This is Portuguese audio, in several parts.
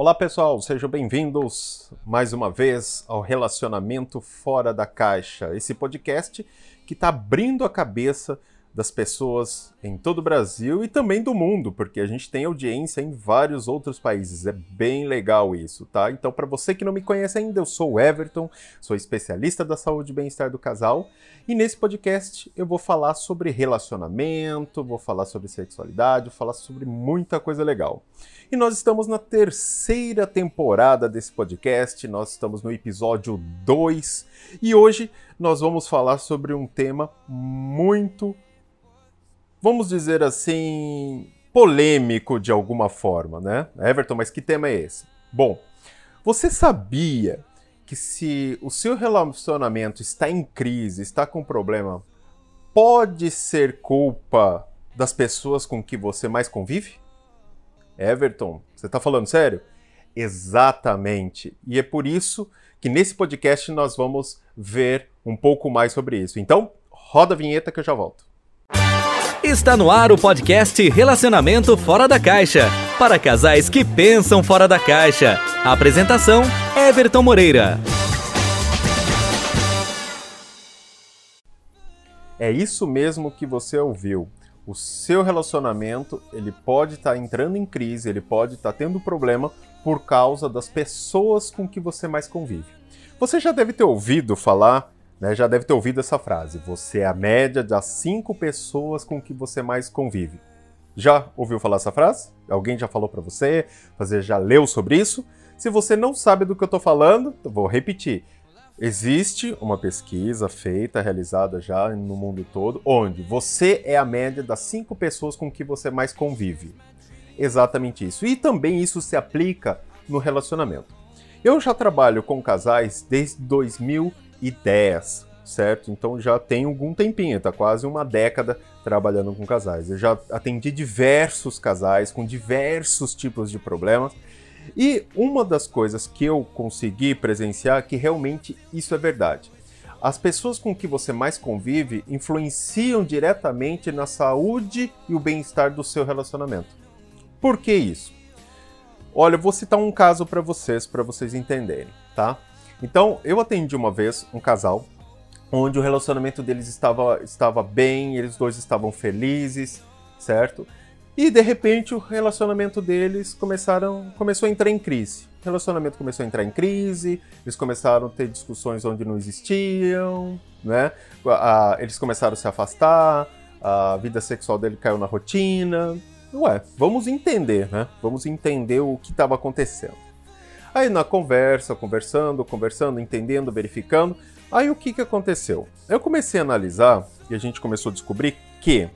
Olá pessoal, sejam bem-vindos mais uma vez ao Relacionamento Fora da Caixa, esse podcast que está abrindo a cabeça das pessoas em todo o Brasil e também do mundo, porque a gente tem audiência em vários outros países. É bem legal isso, tá? Então, para você que não me conhece ainda, eu sou o Everton, sou especialista da saúde e bem-estar do casal, e nesse podcast eu vou falar sobre relacionamento, vou falar sobre sexualidade, vou falar sobre muita coisa legal. E nós estamos na terceira temporada desse podcast, nós estamos no episódio 2, e hoje nós vamos falar sobre um tema muito vamos dizer assim, polêmico de alguma forma, né? Everton, mas que tema é esse? Bom, você sabia que se o seu relacionamento está em crise, está com problema, pode ser culpa das pessoas com que você mais convive? Everton, você está falando sério? Exatamente. E é por isso que nesse podcast nós vamos ver um pouco mais sobre isso. Então, roda a vinheta que eu já volto. Está no ar o podcast Relacionamento Fora da Caixa. Para casais que pensam fora da caixa. A apresentação: Everton Moreira. É isso mesmo que você ouviu. O seu relacionamento ele pode estar tá entrando em crise, ele pode estar tá tendo problema por causa das pessoas com que você mais convive. Você já deve ter ouvido falar né, já deve ter ouvido essa frase: você é a média das cinco pessoas com que você mais convive. Já ouviu falar essa frase? Alguém já falou para você? Você já leu sobre isso? Se você não sabe do que eu estou falando, vou repetir. Existe uma pesquisa feita, realizada já no mundo todo, onde você é a média das cinco pessoas com que você mais convive. Exatamente isso. E também isso se aplica no relacionamento. Eu já trabalho com casais desde 2010, certo? Então já tem algum tempinho, tá quase uma década trabalhando com casais. Eu já atendi diversos casais com diversos tipos de problemas. E uma das coisas que eu consegui presenciar é que realmente isso é verdade. As pessoas com que você mais convive influenciam diretamente na saúde e o bem-estar do seu relacionamento. Por que isso? Olha, eu vou citar um caso para vocês, para vocês entenderem, tá? Então, eu atendi uma vez um casal onde o relacionamento deles estava, estava bem, eles dois estavam felizes, certo? E de repente o relacionamento deles começaram, começou a entrar em crise. O relacionamento começou a entrar em crise, eles começaram a ter discussões onde não existiam, né? Eles começaram a se afastar, a vida sexual dele caiu na rotina. Ué, vamos entender, né? Vamos entender o que estava acontecendo. Aí na conversa, conversando, conversando, entendendo, verificando, aí o que, que aconteceu? Eu comecei a analisar e a gente começou a descobrir que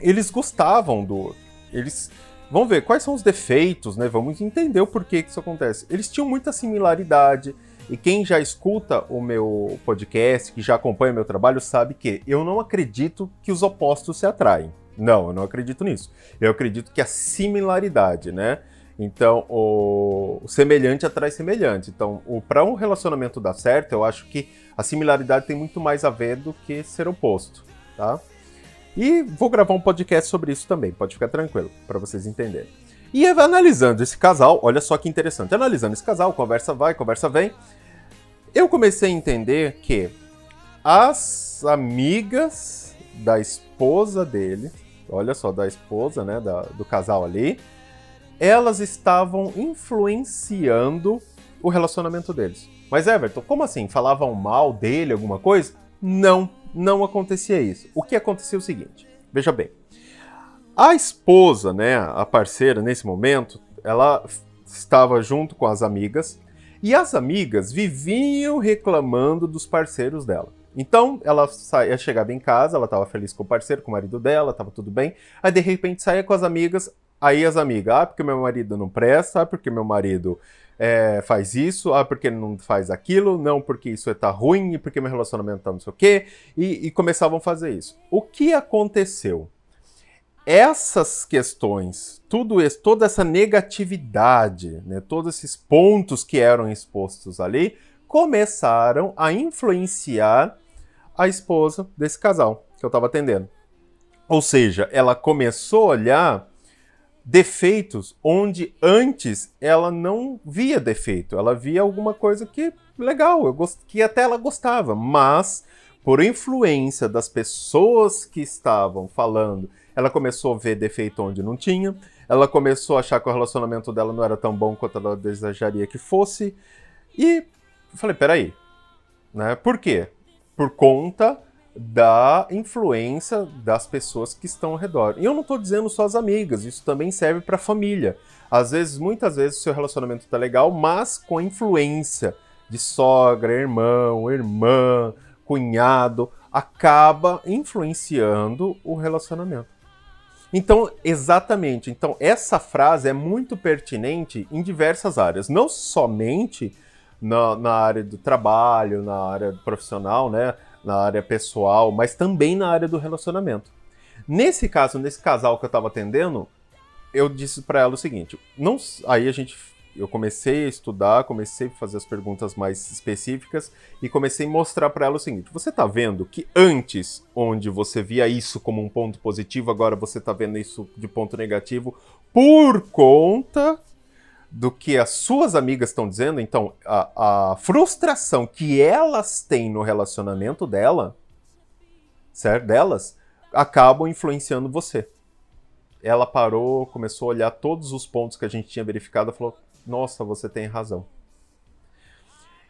eles gostavam do outro. Eles. Vamos ver quais são os defeitos, né? Vamos entender o porquê que isso acontece. Eles tinham muita similaridade. E quem já escuta o meu podcast, que já acompanha meu trabalho, sabe que eu não acredito que os opostos se atraem. Não, eu não acredito nisso. Eu acredito que a similaridade, né? Então, o, o semelhante atrai semelhante. Então, para um relacionamento dar certo, eu acho que a similaridade tem muito mais a ver do que ser oposto, tá? E vou gravar um podcast sobre isso também, pode ficar tranquilo, para vocês entenderem. E analisando esse casal, olha só que interessante, analisando esse casal, conversa vai, conversa vem, eu comecei a entender que as amigas da esposa dele, olha só, da esposa, né, da, do casal ali, elas estavam influenciando o relacionamento deles. Mas Everton, como assim? Falavam mal dele, alguma coisa? Não, não acontecia isso. O que acontecia é o seguinte: veja bem, a esposa, né, a parceira nesse momento, ela estava junto com as amigas e as amigas viviam reclamando dos parceiros dela. Então, ela saía, chegava em casa, ela estava feliz com o parceiro, com o marido dela, estava tudo bem. Aí, de repente, saía com as amigas, Aí as amigas, ah, porque meu marido não presta, ah, porque meu marido é, faz isso, ah, porque não faz aquilo, não, porque isso tá ruim, e porque meu relacionamento tá não sei o quê, e, e começavam a fazer isso. O que aconteceu? Essas questões, tudo isso, toda essa negatividade, né, todos esses pontos que eram expostos ali, começaram a influenciar a esposa desse casal que eu estava atendendo. Ou seja, ela começou a olhar defeitos onde antes ela não via defeito, ela via alguma coisa que legal, eu gost... que até ela gostava, mas por influência das pessoas que estavam falando, ela começou a ver defeito onde não tinha, ela começou a achar que o relacionamento dela não era tão bom quanto ela desejaria que fosse, e falei, peraí, né? Por quê? Por conta da influência das pessoas que estão ao redor. E eu não estou dizendo só as amigas, isso também serve para a família. Às vezes, muitas vezes, o seu relacionamento está legal, mas com a influência de sogra, irmão, irmã, cunhado, acaba influenciando o relacionamento. Então, exatamente. Então, essa frase é muito pertinente em diversas áreas, não somente na, na área do trabalho, na área profissional, né? Na área pessoal, mas também na área do relacionamento. Nesse caso, nesse casal que eu estava atendendo, eu disse para ela o seguinte: não, aí a gente eu comecei a estudar, comecei a fazer as perguntas mais específicas e comecei a mostrar para ela o seguinte: você está vendo que antes, onde você via isso como um ponto positivo, agora você está vendo isso de ponto negativo por conta do que as suas amigas estão dizendo, então a, a frustração que elas têm no relacionamento dela, certo? Delas, acabam influenciando você. Ela parou, começou a olhar todos os pontos que a gente tinha verificado e falou: Nossa, você tem razão.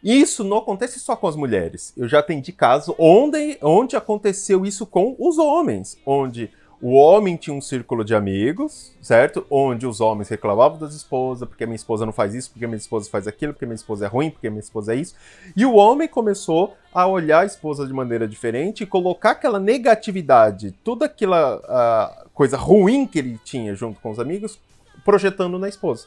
Isso não acontece só com as mulheres. Eu já atendi casos onde, onde aconteceu isso com os homens, onde o homem tinha um círculo de amigos, certo? Onde os homens reclamavam das esposas, porque minha esposa não faz isso, porque minha esposa faz aquilo, porque minha esposa é ruim, porque minha esposa é isso. E o homem começou a olhar a esposa de maneira diferente e colocar aquela negatividade, toda aquela uh, coisa ruim que ele tinha junto com os amigos, projetando na esposa.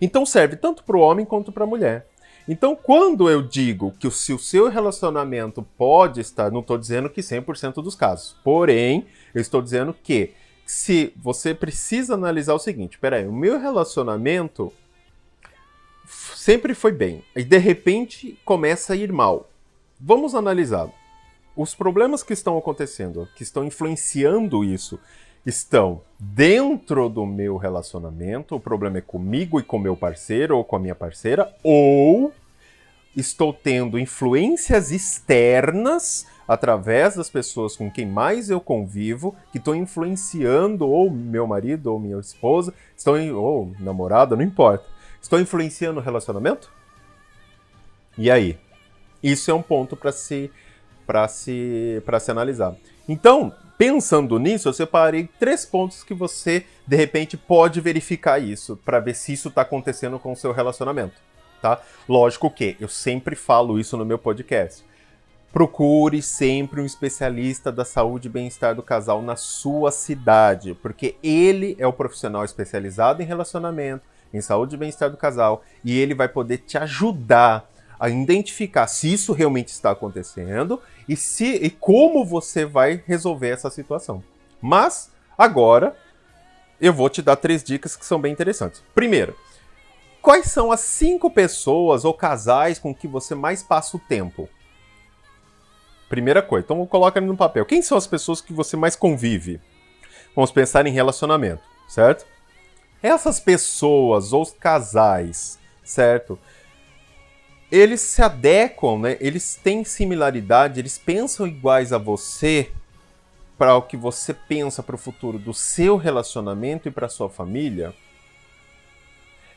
Então serve tanto para o homem quanto para a mulher. Então, quando eu digo que se o seu relacionamento pode estar, não estou dizendo que 100% dos casos, porém, eu estou dizendo que se você precisa analisar o seguinte, peraí, o meu relacionamento sempre foi bem, e de repente começa a ir mal. Vamos analisar. Os problemas que estão acontecendo, que estão influenciando isso, estão dentro do meu relacionamento, o problema é comigo e com meu parceiro ou com a minha parceira, ou estou tendo influências externas através das pessoas com quem mais eu convivo, que estão influenciando ou meu marido ou minha esposa, estão ou namorada, não importa. Estou influenciando o relacionamento? E aí? Isso é um ponto para se para se para se analisar. Então, Pensando nisso, eu separei três pontos que você, de repente, pode verificar isso, para ver se isso está acontecendo com o seu relacionamento, tá? Lógico que eu sempre falo isso no meu podcast. Procure sempre um especialista da saúde e bem-estar do casal na sua cidade, porque ele é o profissional especializado em relacionamento, em saúde e bem-estar do casal, e ele vai poder te ajudar a identificar se isso realmente está acontecendo e se e como você vai resolver essa situação. Mas agora eu vou te dar três dicas que são bem interessantes. Primeiro, quais são as cinco pessoas ou casais com que você mais passa o tempo? Primeira coisa, então coloca no papel. Quem são as pessoas que você mais convive? Vamos pensar em relacionamento, certo? Essas pessoas ou casais, certo? Eles se adequam, né? Eles têm similaridade, eles pensam iguais a você para o que você pensa para o futuro do seu relacionamento e para sua família.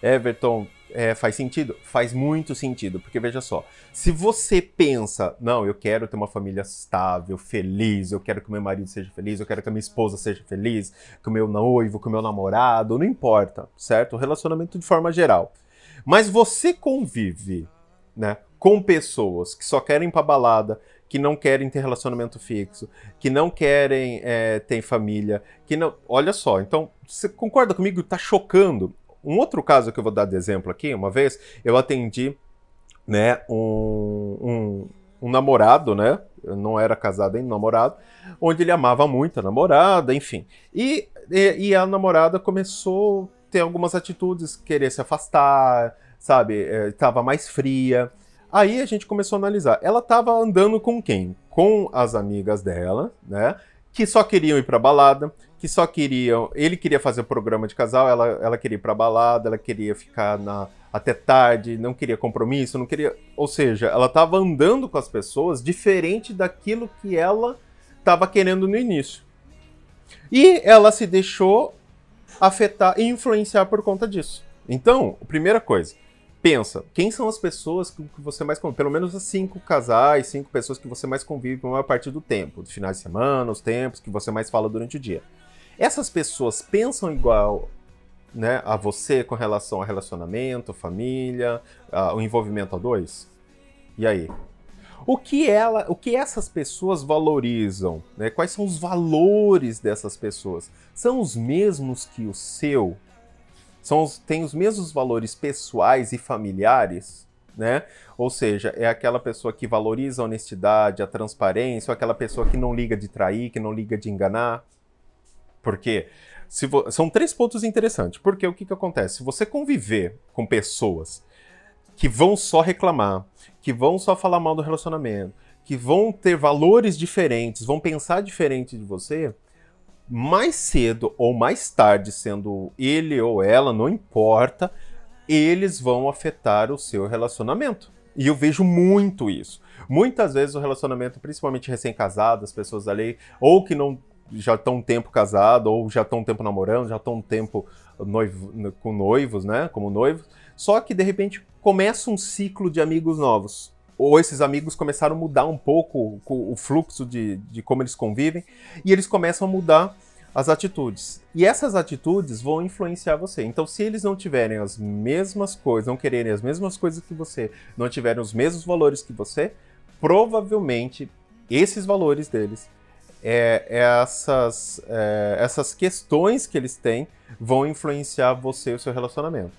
Everton, é, faz sentido? Faz muito sentido, porque veja só, se você pensa, não, eu quero ter uma família estável, feliz, eu quero que meu marido seja feliz, eu quero que a minha esposa seja feliz, que o meu noivo, que o meu namorado, não importa, certo? O relacionamento de forma geral. Mas você convive né, com pessoas que só querem ir pra balada, que não querem ter relacionamento fixo, que não querem é, ter família, que não. Olha só, então, você concorda comigo? Tá chocando. Um outro caso que eu vou dar de exemplo aqui, uma vez, eu atendi né, um, um, um namorado, né? Eu não era casado ainda, namorado, onde ele amava muito a namorada, enfim. E, e, e a namorada começou ter algumas atitudes, querer se afastar, sabe? É, mais fria. Aí a gente começou a analisar. Ela estava andando com quem? Com as amigas dela, né? que só queriam ir pra balada, que só queriam. Ele queria fazer o programa de casal, ela, ela queria ir pra balada, ela queria ficar na, até tarde, não queria compromisso, não queria. Ou seja, ela estava andando com as pessoas diferente daquilo que ela estava querendo no início. E ela se deixou afetar e influenciar por conta disso. Então, primeira coisa, pensa, quem são as pessoas que você mais convive? Pelo menos as cinco casais, cinco pessoas que você mais convive a maior parte do tempo, de finais de semana, os tempos que você mais fala durante o dia. Essas pessoas pensam igual né, a você com relação a relacionamento, família, a, o envolvimento a dois? E aí? O que ela, o que essas pessoas valorizam? Né? Quais são os valores dessas pessoas? São os mesmos que o seu? São os, tem os mesmos valores pessoais e familiares? Né? Ou seja, é aquela pessoa que valoriza a honestidade, a transparência, ou aquela pessoa que não liga de trair, que não liga de enganar? Porque são três pontos interessantes. Porque o que, que acontece? Se você conviver com pessoas que vão só reclamar, que vão só falar mal do relacionamento, que vão ter valores diferentes, vão pensar diferente de você, mais cedo ou mais tarde, sendo ele ou ela, não importa, eles vão afetar o seu relacionamento. E eu vejo muito isso. Muitas vezes o relacionamento, principalmente recém-casado, as pessoas ali, ou que não já estão um tempo casado, ou já estão um tempo namorando, já estão um tempo noivo, com noivos, né? Como noivos. Só que de repente começa um ciclo de amigos novos. Ou esses amigos começaram a mudar um pouco o fluxo de, de como eles convivem, e eles começam a mudar as atitudes. E essas atitudes vão influenciar você. Então, se eles não tiverem as mesmas coisas, não quererem as mesmas coisas que você, não tiverem os mesmos valores que você, provavelmente esses valores deles é, essas, é, essas questões que eles têm vão influenciar você e o seu relacionamento.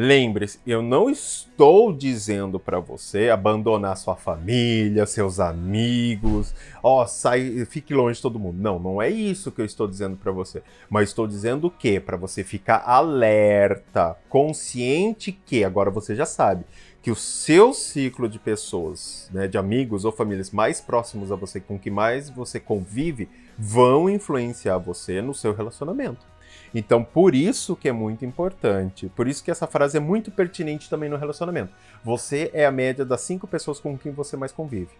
Lembre-se, eu não estou dizendo para você abandonar sua família, seus amigos, ó, sai, fique longe de todo mundo. Não, não é isso que eu estou dizendo para você. Mas estou dizendo o quê? Para você ficar alerta, consciente que agora você já sabe que o seu ciclo de pessoas, né, de amigos ou famílias mais próximos a você, com que mais você convive, vão influenciar você no seu relacionamento. Então, por isso que é muito importante, por isso que essa frase é muito pertinente também no relacionamento. Você é a média das cinco pessoas com quem você mais convive.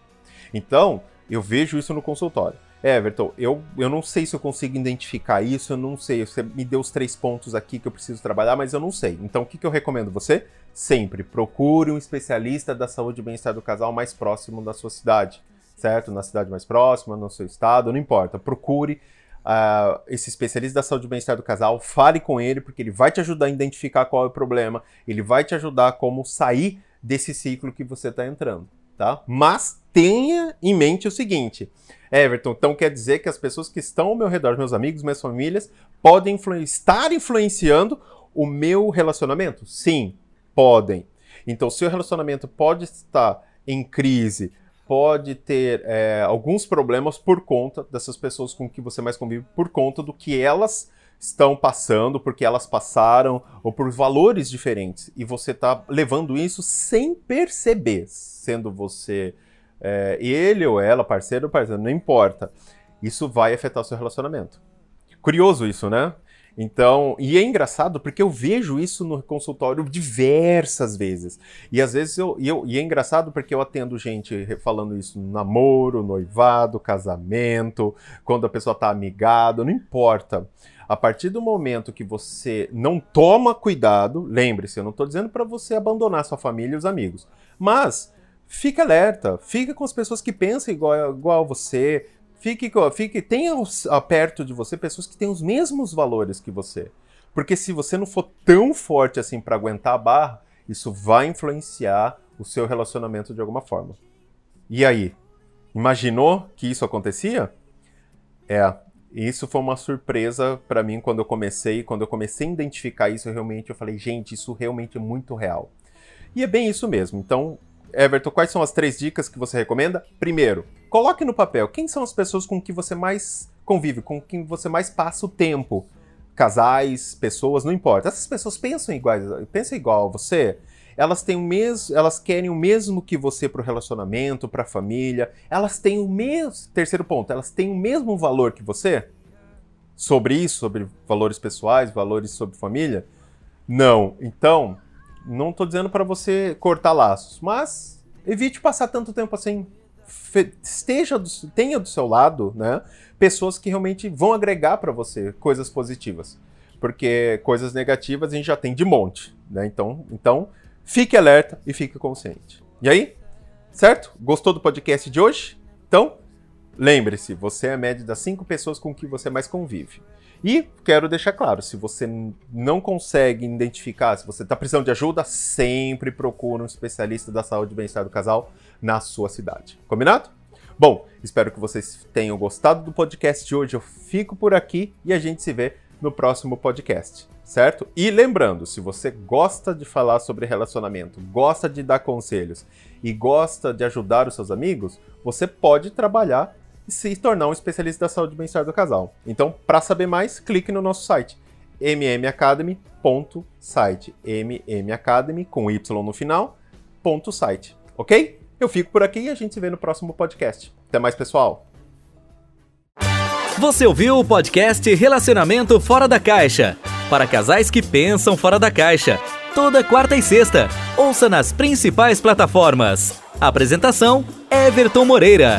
Então, eu vejo isso no consultório. Everton, eu, eu não sei se eu consigo identificar isso, eu não sei. Você me deu os três pontos aqui que eu preciso trabalhar, mas eu não sei. Então, o que, que eu recomendo você? Sempre procure um especialista da saúde e bem-estar do casal mais próximo da sua cidade, certo? Na cidade mais próxima, no seu estado, não importa. Procure uh, esse especialista da saúde e bem-estar do casal, fale com ele, porque ele vai te ajudar a identificar qual é o problema, ele vai te ajudar como sair desse ciclo que você está entrando, tá? Mas tenha em mente o seguinte, Everton, então quer dizer que as pessoas que estão ao meu redor, meus amigos, minhas famílias, podem influ estar influenciando o meu relacionamento? Sim, podem. Então, seu relacionamento pode estar em crise, pode ter é, alguns problemas por conta dessas pessoas com que você mais convive, por conta do que elas estão passando, porque elas passaram, ou por valores diferentes. E você está levando isso sem perceber, sendo você é, ele ou ela, parceiro ou parceiro, não importa. Isso vai afetar o seu relacionamento. Curioso isso, né? Então, e é engraçado porque eu vejo isso no consultório diversas vezes. E às vezes eu, eu, e é engraçado porque eu atendo gente falando isso no namoro, noivado, casamento, quando a pessoa tá amigada, não importa. A partir do momento que você não toma cuidado, lembre-se, eu não estou dizendo para você abandonar sua família e os amigos, mas fique alerta, fique com as pessoas que pensam igual, igual você, Fique, fique, tenha perto de você pessoas que têm os mesmos valores que você. Porque se você não for tão forte assim para aguentar a barra, isso vai influenciar o seu relacionamento de alguma forma. E aí? Imaginou que isso acontecia? É, isso foi uma surpresa para mim quando eu comecei, quando eu comecei a identificar isso, realmente eu falei, gente, isso realmente é muito real. E é bem isso mesmo. Então, Everton, quais são as três dicas que você recomenda? Primeiro, coloque no papel quem são as pessoas com que você mais convive, com quem você mais passa o tempo. Casais, pessoas, não importa. Essas pessoas pensam iguais, pensam igual a você. elas têm o mesmo, elas querem o mesmo que você para o relacionamento, para a família. Elas têm o mesmo, terceiro ponto, elas têm o mesmo valor que você sobre isso, sobre valores pessoais, valores sobre família? Não. Então, não estou dizendo para você cortar laços, mas evite passar tanto tempo assim. Esteja, do, tenha do seu lado, né, pessoas que realmente vão agregar para você coisas positivas porque coisas negativas a gente já tem de monte, né? Então, então fique alerta e fique consciente. E aí, certo? Gostou do podcast de hoje? Então, lembre-se, você é a média das cinco pessoas com que você mais convive. E quero deixar claro, se você não consegue identificar, se você está precisando de ajuda, sempre procure um especialista da saúde e bem-estar do casal na sua cidade. Combinado? Bom, espero que vocês tenham gostado do podcast de hoje. Eu fico por aqui e a gente se vê no próximo podcast, certo? E lembrando, se você gosta de falar sobre relacionamento, gosta de dar conselhos e gosta de ajudar os seus amigos, você pode trabalhar se tornar um especialista da saúde e do casal. Então, para saber mais, clique no nosso site mmacademy.site, mmacademy com y no final, ponto site, ok? Eu fico por aqui e a gente se vê no próximo podcast. Até mais, pessoal! Você ouviu o podcast Relacionamento Fora da Caixa? Para casais que pensam fora da caixa. Toda quarta e sexta. Ouça nas principais plataformas. Apresentação: Everton Moreira.